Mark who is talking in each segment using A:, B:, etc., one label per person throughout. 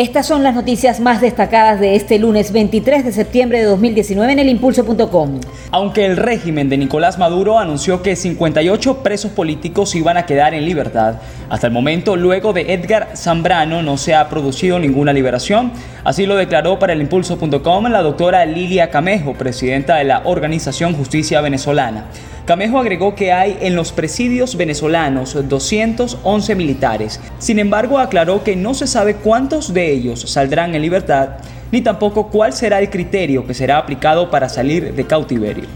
A: Estas son las noticias más destacadas de este lunes 23 de septiembre de 2019 en el impulso.com.
B: Aunque el régimen de Nicolás Maduro anunció que 58 presos políticos iban a quedar en libertad, hasta el momento, luego de Edgar Zambrano, no se ha producido ninguna liberación. Así lo declaró para el impulso.com la doctora Lilia Camejo, presidenta de la organización Justicia Venezolana. Camejo agregó que hay en los presidios venezolanos 211 militares. Sin embargo, aclaró que no se sabe cuántos de ellos saldrán en libertad, ni tampoco cuál será el criterio que será aplicado para salir de cautiverio.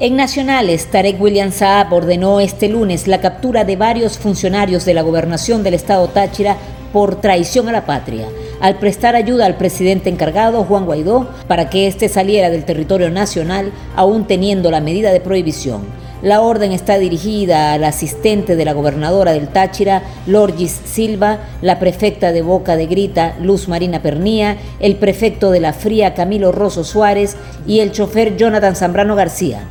A: En Nacionales, Tarek William Saab ordenó este lunes la captura de varios funcionarios de la gobernación del estado Táchira por traición a la patria, al prestar ayuda al presidente encargado, Juan Guaidó, para que éste saliera del territorio nacional, aún teniendo la medida de prohibición. La orden está dirigida al asistente de la gobernadora del Táchira, Lorgis Silva, la prefecta de Boca de Grita, Luz Marina Pernía, el prefecto de la Fría, Camilo Rosso Suárez, y el chofer Jonathan Zambrano García.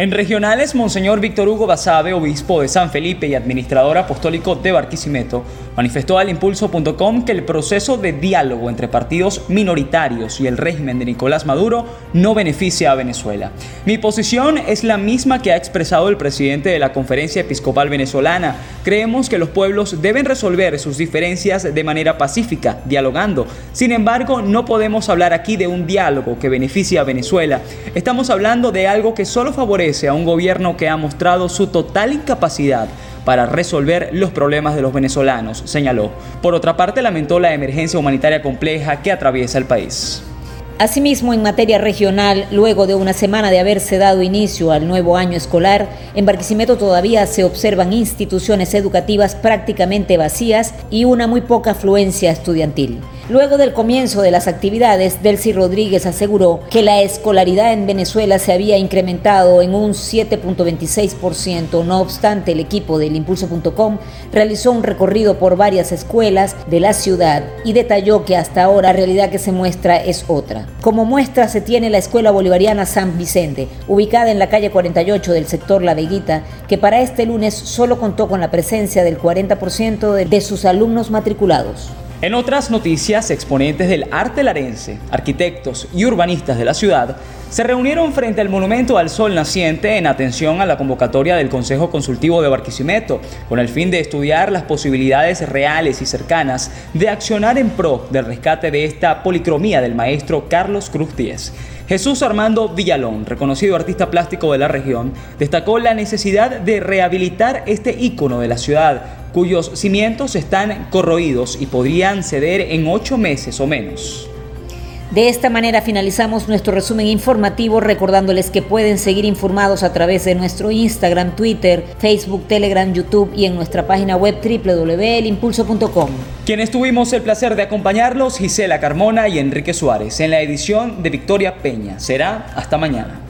B: En regionales, Monseñor Víctor Hugo Basabe, obispo de San Felipe y administrador apostólico de Barquisimeto, manifestó al impulso.com que el proceso de diálogo entre partidos minoritarios y el régimen de Nicolás Maduro no beneficia a Venezuela. Mi posición es la misma que ha expresado el presidente de la Conferencia Episcopal Venezolana. Creemos que los pueblos deben resolver sus diferencias de manera pacífica, dialogando. Sin embargo, no podemos hablar aquí de un diálogo que beneficie a Venezuela. Estamos hablando de algo que solo favorece a un gobierno que ha mostrado su total incapacidad para resolver los problemas de los venezolanos, señaló. Por otra parte, lamentó la emergencia humanitaria compleja que atraviesa el país.
A: Asimismo, en materia regional, luego de una semana de haberse dado inicio al nuevo año escolar, en Barquisimeto todavía se observan instituciones educativas prácticamente vacías y una muy poca afluencia estudiantil. Luego del comienzo de las actividades, Delcy Rodríguez aseguró que la escolaridad en Venezuela se había incrementado en un 7.26%. No obstante, el equipo del Impulso.com realizó un recorrido por varias escuelas de la ciudad y detalló que hasta ahora la realidad que se muestra es otra. Como muestra se tiene la Escuela Bolivariana San Vicente, ubicada en la calle 48 del sector La Veguita, que para este lunes solo contó con la presencia del 40% de sus alumnos matriculados.
B: En otras noticias, exponentes del arte larense, arquitectos y urbanistas de la ciudad se reunieron frente al Monumento al Sol Naciente en atención a la convocatoria del Consejo Consultivo de Barquisimeto, con el fin de estudiar las posibilidades reales y cercanas de accionar en pro del rescate de esta policromía del maestro Carlos Cruz Díez. Jesús Armando Villalón, reconocido artista plástico de la región, destacó la necesidad de rehabilitar este ícono de la ciudad cuyos cimientos están corroídos y podrían ceder en ocho meses o menos.
A: De esta manera finalizamos nuestro resumen informativo recordándoles que pueden seguir informados a través de nuestro Instagram, Twitter, Facebook, Telegram, YouTube y en nuestra página web www.elimpulso.com.
B: Quienes tuvimos el placer de acompañarlos, Gisela Carmona y Enrique Suárez, en la edición de Victoria Peña. Será hasta mañana.